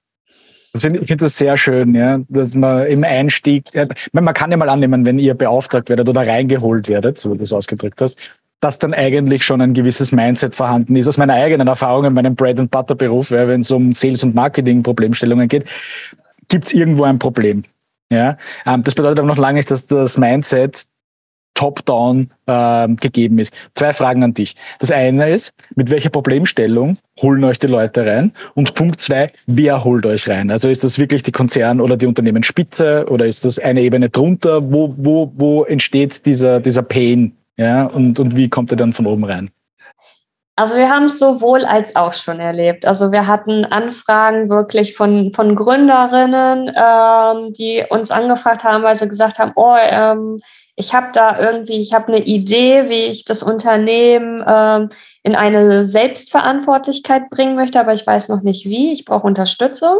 A: Ich finde das sehr schön, ja, dass man im Einstieg, ja, man kann ja mal annehmen, wenn ihr beauftragt werdet oder reingeholt werdet, so wie du es ausgedrückt hast, dass dann eigentlich schon ein gewisses Mindset vorhanden ist. Aus meiner eigenen Erfahrung in meinem Bread and Butter Beruf, ja, wenn es um Sales und Marketing Problemstellungen geht, gibt es irgendwo ein Problem. Ja, ähm, das bedeutet aber noch lange nicht, dass das Mindset top-down äh, gegeben ist. Zwei Fragen an dich. Das eine ist, mit welcher Problemstellung holen euch die Leute rein? Und Punkt zwei, wer holt euch rein? Also ist das wirklich die Konzern- oder die Unternehmensspitze oder ist das eine Ebene drunter? Wo, wo, wo entsteht dieser, dieser Pain? Ja, und, und wie kommt er dann von oben rein?
C: Also wir haben es sowohl als auch schon erlebt. Also wir hatten Anfragen wirklich von, von Gründerinnen, ähm, die uns angefragt haben, weil sie gesagt haben, oh, ähm, ich habe da irgendwie, ich habe eine Idee, wie ich das Unternehmen ähm, in eine Selbstverantwortlichkeit bringen möchte, aber ich weiß noch nicht wie. Ich brauche Unterstützung.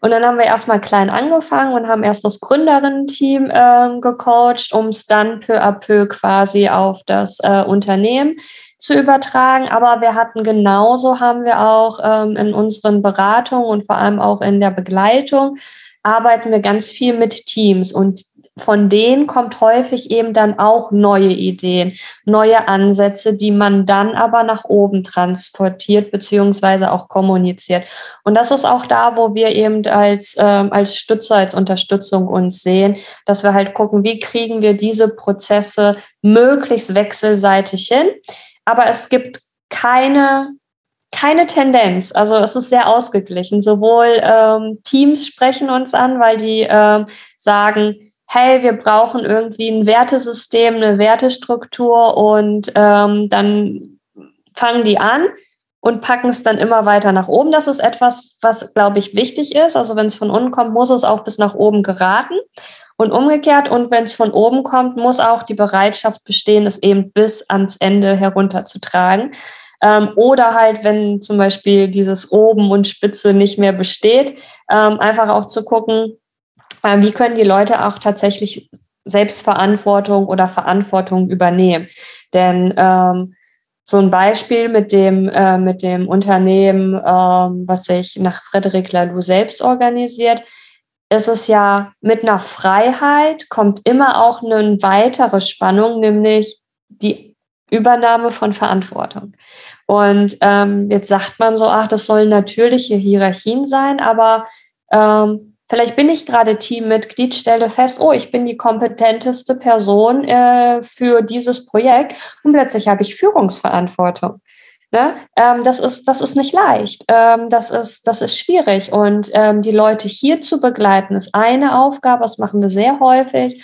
C: Und dann haben wir erstmal klein angefangen und haben erst das Gründerinnen-Team äh, gecoacht, um es dann peu à peu quasi auf das äh, Unternehmen zu übertragen. Aber wir hatten genauso, haben wir auch ähm, in unseren Beratungen und vor allem auch in der Begleitung, arbeiten wir ganz viel mit Teams und von denen kommt häufig eben dann auch neue Ideen, neue Ansätze, die man dann aber nach oben transportiert beziehungsweise auch kommuniziert. Und das ist auch da, wo wir eben als, äh, als Stützer, als Unterstützung uns sehen, dass wir halt gucken, wie kriegen wir diese Prozesse möglichst wechselseitig hin aber es gibt keine, keine Tendenz. Also es ist sehr ausgeglichen. Sowohl ähm, Teams sprechen uns an, weil die ähm, sagen, hey, wir brauchen irgendwie ein Wertesystem, eine Wertestruktur und ähm, dann fangen die an und packen es dann immer weiter nach oben. Das ist etwas, was, glaube ich, wichtig ist. Also wenn es von unten kommt, muss es auch bis nach oben geraten. Und umgekehrt, und wenn es von oben kommt, muss auch die Bereitschaft bestehen, es eben bis ans Ende herunterzutragen. Ähm, oder halt, wenn zum Beispiel dieses Oben und Spitze nicht mehr besteht, ähm, einfach auch zu gucken, wie können die Leute auch tatsächlich Selbstverantwortung oder Verantwortung übernehmen. Denn ähm, so ein Beispiel mit dem, äh, mit dem Unternehmen, ähm, was sich nach Frederic Laloux selbst organisiert, ist es ja mit einer Freiheit kommt immer auch eine weitere Spannung, nämlich die Übernahme von Verantwortung. Und ähm, jetzt sagt man so, ach, das sollen natürliche Hierarchien sein, aber ähm, vielleicht bin ich gerade Teammitglied, stelle fest, oh, ich bin die kompetenteste Person äh, für dieses Projekt und plötzlich habe ich Führungsverantwortung. Ne? Ähm, das, ist, das ist nicht leicht. Ähm, das, ist, das ist schwierig. Und ähm, die Leute hier zu begleiten, ist eine Aufgabe. Das machen wir sehr häufig.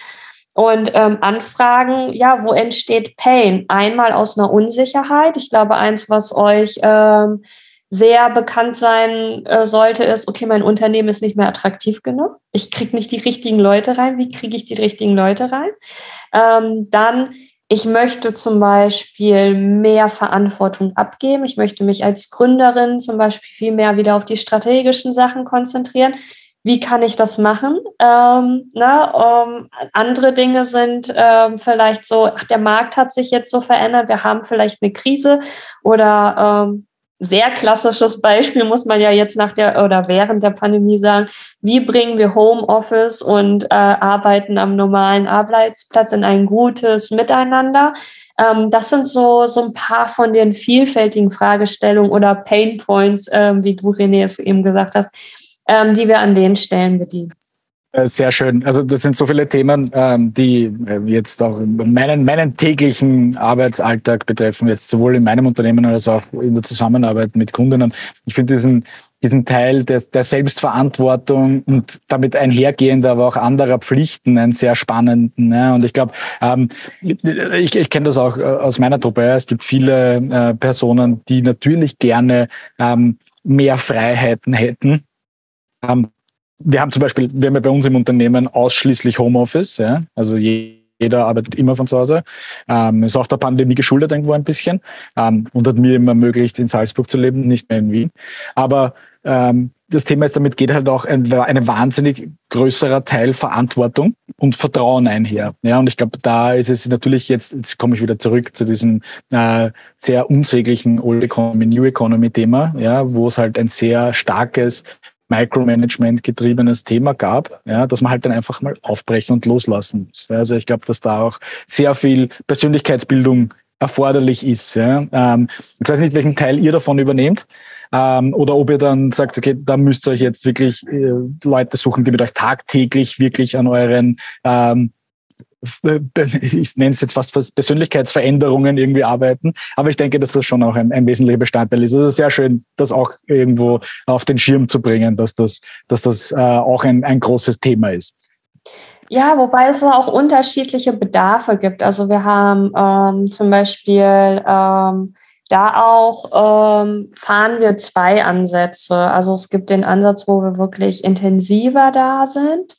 C: Und ähm, Anfragen, ja, wo entsteht Pain? Einmal aus einer Unsicherheit. Ich glaube, eins, was euch ähm, sehr bekannt sein äh, sollte, ist, okay, mein Unternehmen ist nicht mehr attraktiv genug. Ich kriege nicht die richtigen Leute rein. Wie kriege ich die richtigen Leute rein? Ähm, dann ich möchte zum Beispiel mehr Verantwortung abgeben. Ich möchte mich als Gründerin zum Beispiel viel mehr wieder auf die strategischen Sachen konzentrieren. Wie kann ich das machen? Ähm, na, um, andere Dinge sind ähm, vielleicht so, ach, der Markt hat sich jetzt so verändert, wir haben vielleicht eine Krise oder ähm, sehr klassisches Beispiel muss man ja jetzt nach der oder während der Pandemie sagen, wie bringen wir Homeoffice und äh, Arbeiten am normalen Arbeitsplatz in ein gutes Miteinander. Ähm, das sind so, so ein paar von den vielfältigen Fragestellungen oder Pain Points, ähm, wie du René es eben gesagt hast, ähm, die wir an den Stellen bedienen.
A: Äh, sehr schön. Also das sind so viele Themen, ähm, die äh, jetzt auch meinen, meinen täglichen Arbeitsalltag betreffen, jetzt sowohl in meinem Unternehmen als auch in der Zusammenarbeit mit Kundinnen. Ich finde diesen, diesen Teil der, der Selbstverantwortung und damit einhergehend aber auch anderer Pflichten einen sehr spannenden. Ja. Und ich glaube, ähm, ich, ich kenne das auch äh, aus meiner Truppe. Es gibt viele äh, Personen, die natürlich gerne ähm, mehr Freiheiten hätten. Ähm, wir haben zum Beispiel, wir haben ja bei uns im Unternehmen ausschließlich Homeoffice, ja, also jeder arbeitet immer von zu Hause. Ähm, ist auch der Pandemie geschuldet irgendwo ein bisschen ähm, und hat mir immer ermöglicht, in Salzburg zu leben, nicht mehr in Wien. Aber ähm, das Thema ist, damit geht halt auch ein, eine wahnsinnig größerer Teil Verantwortung und Vertrauen einher. Ja, und ich glaube, da ist es natürlich jetzt, jetzt komme ich wieder zurück zu diesem äh, sehr unsäglichen Old Economy, New Economy Thema, ja, wo es halt ein sehr starkes Micromanagement getriebenes Thema gab, ja, dass man halt dann einfach mal aufbrechen und loslassen muss. Also ich glaube, dass da auch sehr viel Persönlichkeitsbildung erforderlich ist. Ja. Ähm, ich weiß nicht, welchen Teil ihr davon übernehmt ähm, oder ob ihr dann sagt, okay, da müsst ihr euch jetzt wirklich äh, Leute suchen, die mit euch tagtäglich wirklich an euren ähm, ich nenne es jetzt fast Persönlichkeitsveränderungen irgendwie arbeiten. Aber ich denke, dass das schon auch ein, ein wesentlicher Bestandteil ist. Also sehr schön, das auch irgendwo auf den Schirm zu bringen, dass das, dass das äh, auch ein, ein großes Thema ist.
C: Ja, wobei es auch unterschiedliche Bedarfe gibt. Also wir haben ähm, zum Beispiel ähm, da auch ähm, fahren wir zwei Ansätze. Also es gibt den Ansatz, wo wir wirklich intensiver da sind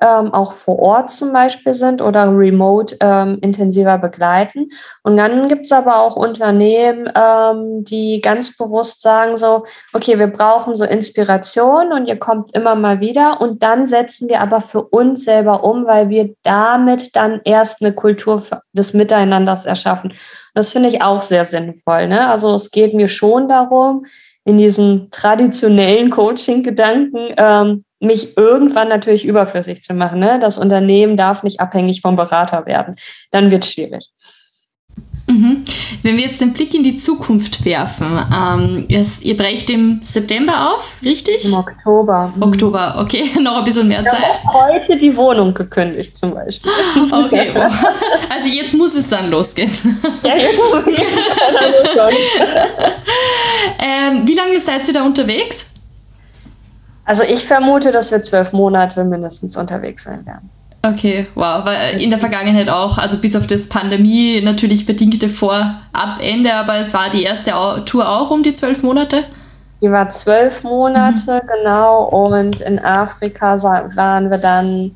C: ähm, auch vor Ort zum Beispiel sind oder remote ähm, intensiver begleiten. Und dann gibt es aber auch Unternehmen, ähm, die ganz bewusst sagen so, okay, wir brauchen so Inspiration und ihr kommt immer mal wieder und dann setzen wir aber für uns selber um, weil wir damit dann erst eine Kultur des Miteinanders erschaffen. Und das finde ich auch sehr sinnvoll. Ne? Also es geht mir schon darum, in diesem traditionellen Coaching-Gedanken, ähm, mich irgendwann natürlich überflüssig zu machen. Ne? Das Unternehmen darf nicht abhängig vom Berater werden. Dann wird es schwierig.
B: Mhm. Wenn wir jetzt den Blick in die Zukunft werfen, ähm, ihr brecht im September auf, richtig?
C: Im Oktober.
B: Mhm. Oktober, okay, noch ein bisschen mehr
C: ich
B: Zeit.
C: heute die Wohnung gekündigt zum Beispiel.
B: Okay, also jetzt muss es dann losgehen. Ja, jetzt muss es dann ähm, Wie lange seid ihr da unterwegs?
C: Also ich vermute, dass wir zwölf Monate mindestens unterwegs sein werden.
B: Okay, wow. Weil in der Vergangenheit auch, also bis auf das Pandemie natürlich bedingte Vorabende, aber es war die erste Tour auch um die zwölf Monate?
C: Die war zwölf Monate, mhm. genau. Und in Afrika waren wir dann,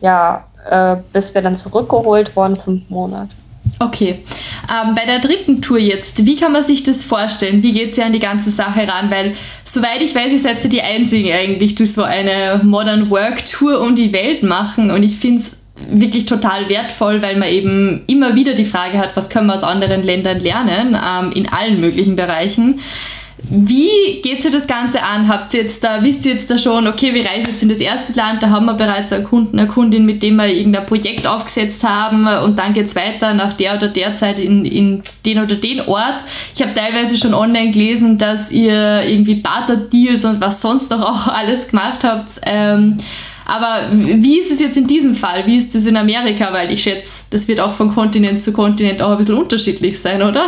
C: ja, äh, bis wir dann zurückgeholt wurden, fünf Monate.
B: Okay. Ähm, bei der dritten Tour jetzt, wie kann man sich das vorstellen? Wie geht sie an die ganze Sache ran? Weil, soweit ich weiß, ihr seid ja die Einzigen eigentlich, die so eine Modern Work Tour um die Welt machen. Und ich finde es wirklich total wertvoll, weil man eben immer wieder die Frage hat, was können wir aus anderen Ländern lernen, ähm, in allen möglichen Bereichen. Wie geht sich das Ganze an? Habt ihr jetzt da, wisst ihr jetzt da schon, okay, wir reisen jetzt in das erste Land, da haben wir bereits einen Kunden, eine Kundin, mit dem wir irgendein Projekt aufgesetzt haben und dann geht es weiter nach der oder der Zeit in, in den oder den Ort. Ich habe teilweise schon online gelesen, dass ihr irgendwie Barter-Deals und was sonst noch auch alles gemacht habt. Ähm, aber wie ist es jetzt in diesem Fall? Wie ist es in Amerika? Weil ich schätze, das wird auch von Kontinent zu Kontinent auch ein bisschen unterschiedlich sein, oder?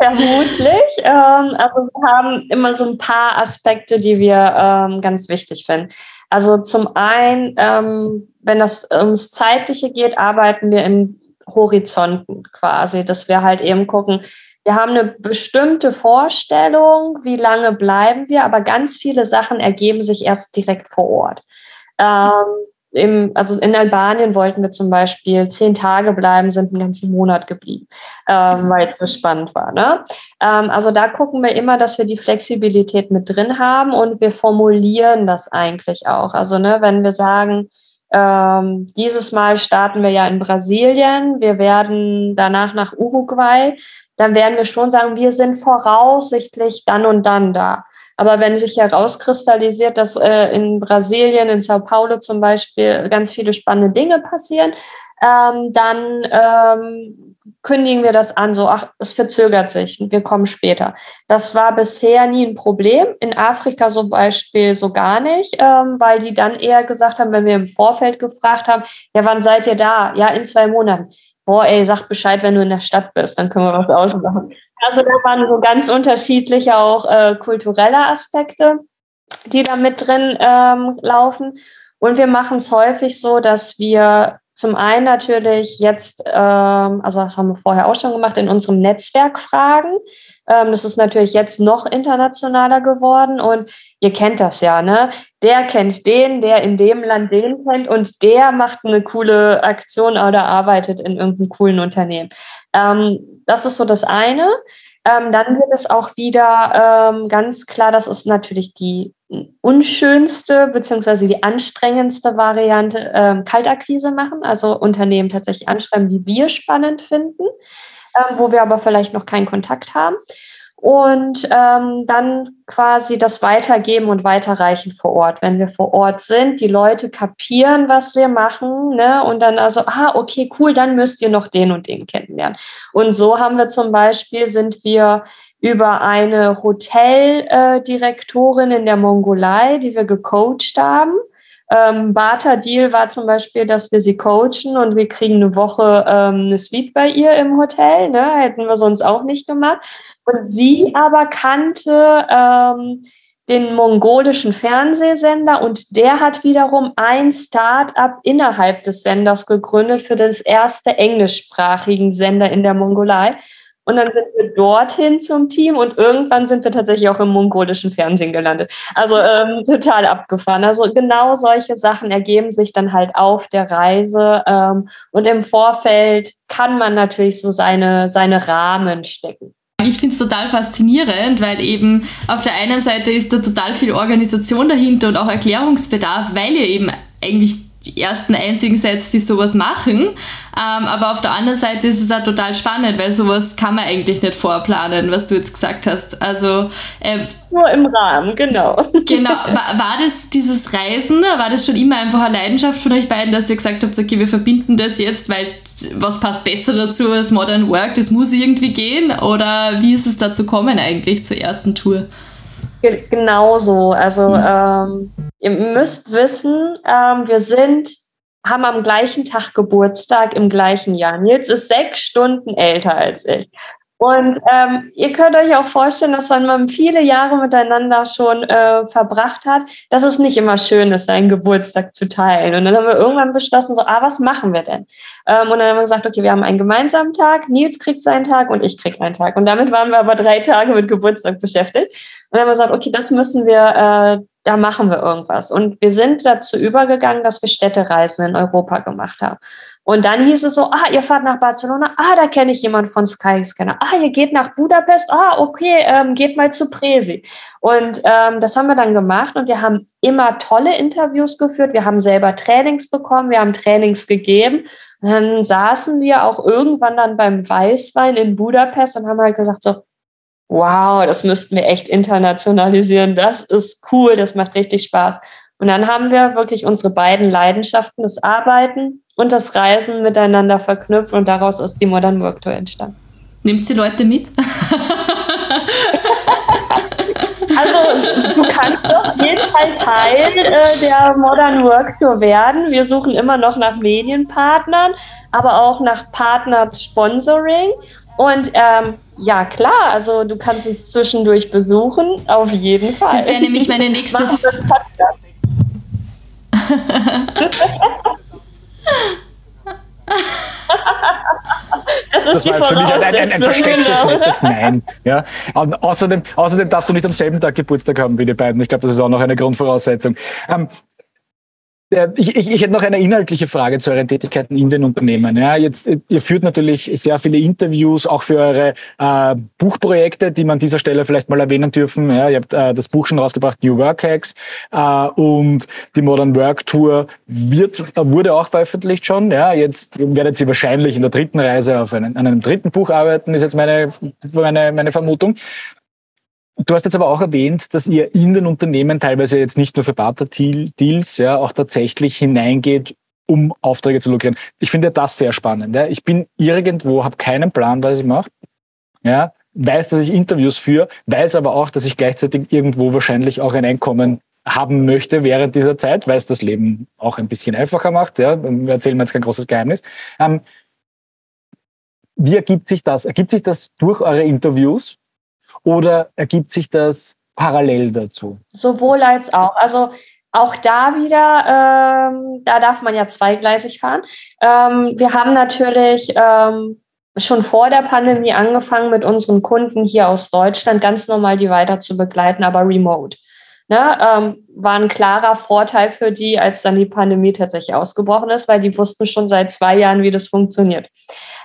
C: Vermutlich. Ähm, also wir haben immer so ein paar Aspekte, die wir ähm, ganz wichtig finden. Also zum einen, ähm, wenn das ums Zeitliche geht, arbeiten wir in Horizonten quasi, dass wir halt eben gucken, wir haben eine bestimmte Vorstellung, wie lange bleiben wir, aber ganz viele Sachen ergeben sich erst direkt vor Ort. Ähm, im, also in Albanien wollten wir zum Beispiel zehn Tage bleiben, sind einen ganzen Monat geblieben, ähm, weil es so spannend war. Ne? Ähm, also da gucken wir immer, dass wir die Flexibilität mit drin haben und wir formulieren das eigentlich auch. Also ne, wenn wir sagen, ähm, dieses Mal starten wir ja in Brasilien, wir werden danach nach Uruguay, dann werden wir schon sagen, wir sind voraussichtlich dann und dann da. Aber wenn sich herauskristallisiert, dass äh, in Brasilien, in Sao Paulo zum Beispiel, ganz viele spannende Dinge passieren, ähm, dann ähm, kündigen wir das an, so, ach, es verzögert sich, wir kommen später. Das war bisher nie ein Problem. In Afrika zum Beispiel so gar nicht, ähm, weil die dann eher gesagt haben, wenn wir im Vorfeld gefragt haben, ja, wann seid ihr da? Ja, in zwei Monaten. Boah, ey, sag Bescheid, wenn du in der Stadt bist, dann können wir was ausmachen. Also da waren so ganz unterschiedliche auch äh, kulturelle Aspekte, die da mit drin ähm, laufen. Und wir machen es häufig so, dass wir zum einen natürlich jetzt, ähm, also das haben wir vorher auch schon gemacht, in unserem Netzwerk fragen. Ähm, das ist natürlich jetzt noch internationaler geworden und ihr kennt das ja, ne? Der kennt den, der in dem Land den kennt und der macht eine coole Aktion oder arbeitet in irgendeinem coolen Unternehmen. Ähm, das ist so das eine. Ähm, dann wird es auch wieder ganz klar, das ist natürlich die unschönste beziehungsweise die anstrengendste Variante, Kaltakquise machen, also Unternehmen tatsächlich anschreiben, die wir spannend finden, ähm, wo wir aber vielleicht noch keinen Kontakt haben und ähm, dann quasi das Weitergeben und Weiterreichen vor Ort. Wenn wir vor Ort sind, die Leute kapieren, was wir machen, ne? und dann also, ah, okay, cool, dann müsst ihr noch den und den kennenlernen. Und so haben wir zum Beispiel, sind wir über eine Hoteldirektorin in der Mongolei, die wir gecoacht haben, Ähm, Barter-Deal war zum Beispiel, dass wir sie coachen und wir kriegen eine Woche ähm, eine Suite bei ihr im Hotel. Ne? Hätten wir sonst auch nicht gemacht. Und sie aber kannte ähm, den mongolischen Fernsehsender und der hat wiederum ein Start-up innerhalb des Senders gegründet für das erste englischsprachigen Sender in der Mongolei. Und dann sind wir dorthin zum Team und irgendwann sind wir tatsächlich auch im mongolischen Fernsehen gelandet. Also ähm, total abgefahren. Also genau solche Sachen ergeben sich dann halt auf der Reise. Ähm, und im Vorfeld kann man natürlich so seine, seine Rahmen stecken.
B: Ich finde es total faszinierend, weil eben auf der einen Seite ist da total viel Organisation dahinter und auch Erklärungsbedarf, weil ihr eben eigentlich die ersten einzigen Sets, die sowas machen. Ähm, aber auf der anderen Seite ist es auch total spannend, weil sowas kann man eigentlich nicht vorplanen, was du jetzt gesagt hast. Also
C: äh, nur im Rahmen, genau.
B: Genau. War, war, das dieses Reisen, war das schon immer einfach eine Leidenschaft von euch beiden, dass ihr gesagt habt, okay, wir verbinden das jetzt, weil was passt besser dazu als Modern Work? Das muss irgendwie gehen. Oder wie ist es dazu gekommen eigentlich zur ersten Tour?
C: Genauso. Also mhm. ähm, ihr müsst wissen, ähm, wir sind, haben am gleichen Tag Geburtstag im gleichen Jahr. Nils ist sechs Stunden älter als ich. Und ähm, ihr könnt euch auch vorstellen, dass wenn man viele Jahre miteinander schon äh, verbracht hat, dass es nicht immer schön ist, seinen Geburtstag zu teilen. Und dann haben wir irgendwann beschlossen, so, ah, was machen wir denn? Ähm, und dann haben wir gesagt, okay, wir haben einen gemeinsamen Tag, Nils kriegt seinen Tag und ich krieg einen Tag. Und damit waren wir aber drei Tage mit Geburtstag beschäftigt. Und dann haben wir gesagt, okay, das müssen wir, äh, da machen wir irgendwas. Und wir sind dazu übergegangen, dass wir Städtereisen in Europa gemacht haben. Und dann hieß es so, ah, ihr fahrt nach Barcelona, ah, da kenne ich jemanden von Skyscanner, ah, ihr geht nach Budapest, ah, okay, ähm, geht mal zu Presi. Und ähm, das haben wir dann gemacht und wir haben immer tolle Interviews geführt, wir haben selber Trainings bekommen, wir haben Trainings gegeben. Und dann saßen wir auch irgendwann dann beim Weißwein in Budapest und haben halt gesagt so, wow, das müssten wir echt internationalisieren, das ist cool, das macht richtig Spaß. Und dann haben wir wirklich unsere beiden Leidenschaften, das Arbeiten und das Reisen miteinander verknüpft und daraus ist die Modern Work Tour entstanden.
B: Nimmt sie Leute mit?
C: also du kannst auf jeden Fall Teil äh, der Modern Work Tour werden. Wir suchen immer noch nach Medienpartnern, aber auch nach Partner-Sponsoring. Und ähm, ja, klar, also du kannst uns zwischendurch besuchen, auf jeden Fall.
B: Das wäre nämlich meine nächste Frage.
A: Das, das war jetzt für mich ein, ein, ein verstecktes, genau. nettes Nein. Ja. Und außerdem, außerdem darfst du nicht am selben Tag Geburtstag haben wie die beiden. Ich glaube, das ist auch noch eine Grundvoraussetzung. Ähm, ich, ich, ich hätte noch eine inhaltliche Frage zu euren Tätigkeiten in den Unternehmen. Ja, jetzt, ihr führt natürlich sehr viele Interviews, auch für eure äh, Buchprojekte, die man an dieser Stelle vielleicht mal erwähnen dürfen. Ja, ihr habt äh, das Buch schon rausgebracht, New Work Hacks, äh, und die Modern Work Tour wird, wurde auch veröffentlicht schon. Ja, jetzt werdet ihr wahrscheinlich in der dritten Reise auf einen, an einem dritten Buch arbeiten, ist jetzt meine, meine, meine Vermutung. Du hast jetzt aber auch erwähnt, dass ihr in den Unternehmen teilweise jetzt nicht nur für Barter-Deals, ja, auch tatsächlich hineingeht, um Aufträge zu lukrieren. Ich finde das sehr spannend. Ja. Ich bin irgendwo, habe keinen Plan, was ich mache. Ja, weiß, dass ich Interviews führe, weiß aber auch, dass ich gleichzeitig irgendwo wahrscheinlich auch ein Einkommen haben möchte während dieser Zeit, weil es das Leben auch ein bisschen einfacher macht. Ja. Wir erzählen mir jetzt kein großes Geheimnis. Ähm, wie ergibt sich das? Ergibt sich das durch eure Interviews? Oder ergibt sich das parallel dazu?
C: Sowohl als auch. Also auch da wieder, ähm, da darf man ja zweigleisig fahren. Ähm, wir haben natürlich ähm, schon vor der Pandemie angefangen, mit unseren Kunden hier aus Deutschland ganz normal die weiter zu begleiten, aber remote. Ne, ähm, war ein klarer Vorteil für die, als dann die Pandemie tatsächlich ausgebrochen ist, weil die wussten schon seit zwei Jahren, wie das funktioniert.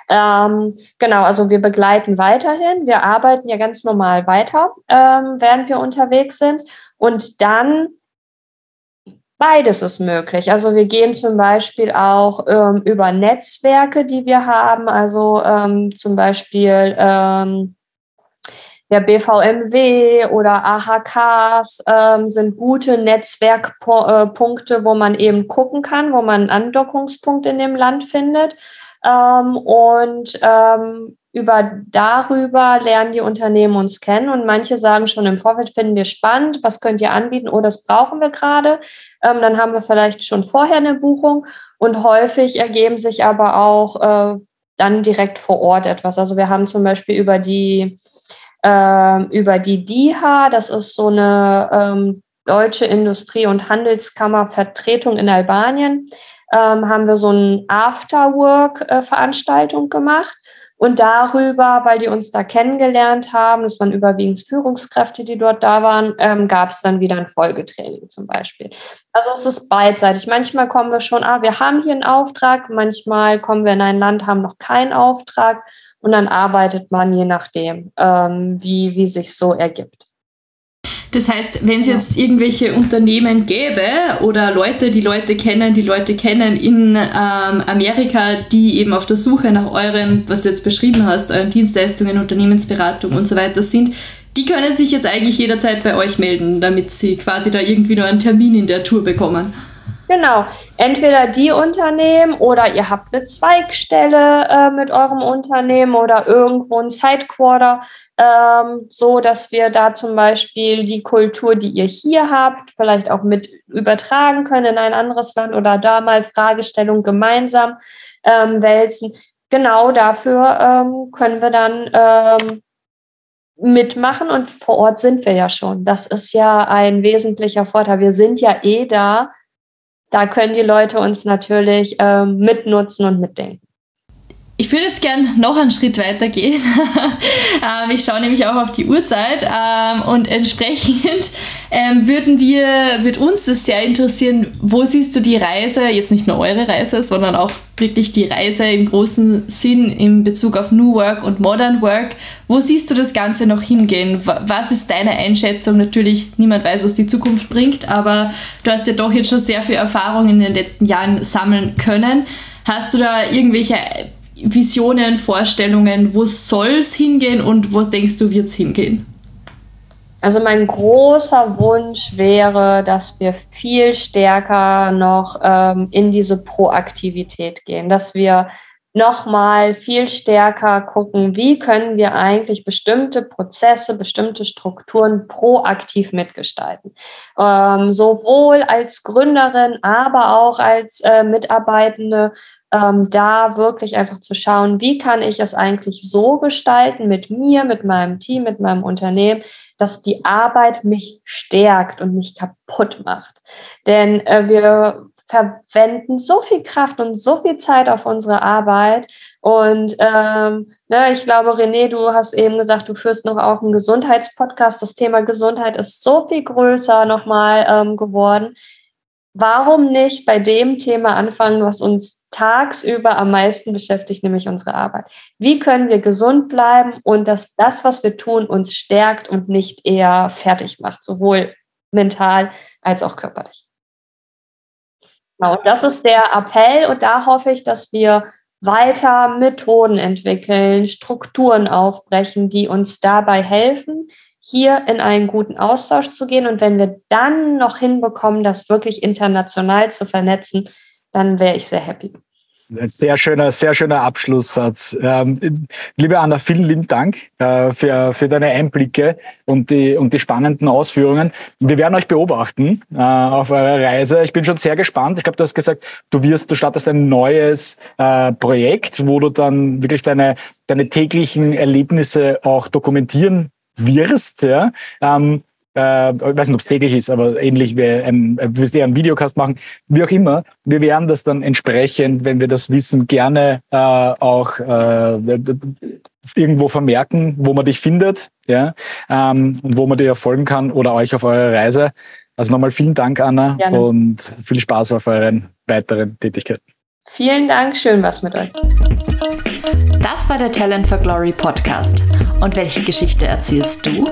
C: Ähm, genau, also wir begleiten weiterhin. Wir arbeiten ja ganz normal weiter, ähm, während wir unterwegs sind. Und dann beides ist möglich. Also wir gehen zum Beispiel auch ähm, über Netzwerke, die wir haben. Also ähm, zum Beispiel ähm, der BVMW oder AHKs ähm, sind gute Netzwerkpunkte, wo man eben gucken kann, wo man einen Andockungspunkt in dem Land findet. Ähm, und ähm, über darüber lernen die Unternehmen uns kennen und manche sagen schon im Vorfeld, finden wir spannend, was könnt ihr anbieten? Oh, das brauchen wir gerade. Ähm, dann haben wir vielleicht schon vorher eine Buchung und häufig ergeben sich aber auch äh, dann direkt vor Ort etwas. Also wir haben zum Beispiel über die äh, über die DIHA, das ist so eine ähm, deutsche Industrie- und Handelskammervertretung in Albanien, ähm, haben wir so eine Afterwork-Veranstaltung gemacht. Und darüber, weil die uns da kennengelernt haben, es waren überwiegend Führungskräfte, die dort da waren, ähm, gab es dann wieder ein Folgetraining zum Beispiel. Also es ist beidseitig. Manchmal kommen wir schon, ah, wir haben hier einen Auftrag, manchmal kommen wir in ein Land, haben noch keinen Auftrag und dann arbeitet man je nachdem, ähm, wie, wie sich so ergibt.
B: Das heißt, wenn es jetzt irgendwelche Unternehmen gäbe oder Leute, die Leute kennen, die Leute kennen in ähm, Amerika, die eben auf der Suche nach euren, was du jetzt beschrieben hast, euren Dienstleistungen, Unternehmensberatung und so weiter sind, die können sich jetzt eigentlich jederzeit bei euch melden, damit sie quasi da irgendwie nur einen Termin in der Tour bekommen.
C: Genau, entweder die Unternehmen oder ihr habt eine Zweigstelle äh, mit eurem Unternehmen oder irgendwo ein Sidequarter, ähm, so dass wir da zum Beispiel die Kultur, die ihr hier habt, vielleicht auch mit übertragen können in ein anderes Land oder da mal Fragestellungen gemeinsam ähm, wälzen. Genau dafür ähm, können wir dann ähm, mitmachen und vor Ort sind wir ja schon. Das ist ja ein wesentlicher Vorteil. Wir sind ja eh da da können die Leute uns natürlich ähm, mitnutzen und mitdenken.
B: Ich würde jetzt gern noch einen Schritt weiter gehen. Ähm, ich schaue nämlich auch auf die Uhrzeit ähm, und entsprechend ähm, würden wir, wird uns das sehr interessieren, wo siehst du die Reise, jetzt nicht nur eure Reise, sondern auch wirklich die Reise im großen Sinn in Bezug auf New Work und Modern Work. Wo siehst du das Ganze noch hingehen? Was ist deine Einschätzung? Natürlich, niemand weiß, was die Zukunft bringt, aber du hast ja doch jetzt schon sehr viel Erfahrung in den letzten Jahren sammeln können. Hast du da irgendwelche Visionen, Vorstellungen, wo soll es hingehen und wo denkst du, wird es hingehen?
C: Also mein großer Wunsch wäre, dass wir viel stärker noch ähm, in diese Proaktivität gehen, dass wir nochmal viel stärker gucken, wie können wir eigentlich bestimmte Prozesse, bestimmte Strukturen proaktiv mitgestalten. Ähm, sowohl als Gründerin, aber auch als äh, Mitarbeitende, ähm, da wirklich einfach zu schauen, wie kann ich es eigentlich so gestalten mit mir, mit meinem Team, mit meinem Unternehmen, dass die Arbeit mich stärkt und nicht kaputt macht. Denn äh, wir verwenden so viel Kraft und so viel Zeit auf unsere Arbeit. Und ähm, ne, ich glaube, René, du hast eben gesagt, du führst noch auch einen Gesundheitspodcast. Das Thema Gesundheit ist so viel größer nochmal ähm, geworden. Warum nicht bei dem Thema anfangen, was uns tagsüber am meisten beschäftigt, nämlich unsere Arbeit? Wie können wir gesund bleiben und dass das, was wir tun, uns stärkt und nicht eher fertig macht, sowohl mental als auch körperlich? Genau, das ist der Appell und da hoffe ich, dass wir weiter Methoden entwickeln, Strukturen aufbrechen, die uns dabei helfen, hier in einen guten Austausch zu gehen. Und wenn wir dann noch hinbekommen, das wirklich international zu vernetzen, dann wäre ich sehr happy.
A: Ein sehr schöner, sehr schöner Abschlusssatz. Ähm, liebe Anna, vielen lieben Dank äh, für, für deine Einblicke und die, und die spannenden Ausführungen. Wir werden euch beobachten äh, auf eurer Reise. Ich bin schon sehr gespannt. Ich glaube, du hast gesagt, du wirst, du startest ein neues äh, Projekt, wo du dann wirklich deine, deine täglichen Erlebnisse auch dokumentieren wirst. Ja? Ähm, äh, ich weiß nicht, ob es täglich ist, aber ähnlich wie ein, du wirst eher einen Videocast machen, wie auch immer. Wir werden das dann entsprechend, wenn wir das wissen, gerne äh, auch äh, irgendwo vermerken, wo man dich findet, ja, ähm, und wo man dir folgen kann oder euch auf eurer Reise. Also nochmal vielen Dank, Anna, gerne. und viel Spaß auf euren weiteren Tätigkeiten.
C: Vielen Dank, schön was mit euch.
B: Das war der Talent for Glory Podcast. Und welche Geschichte erzählst du?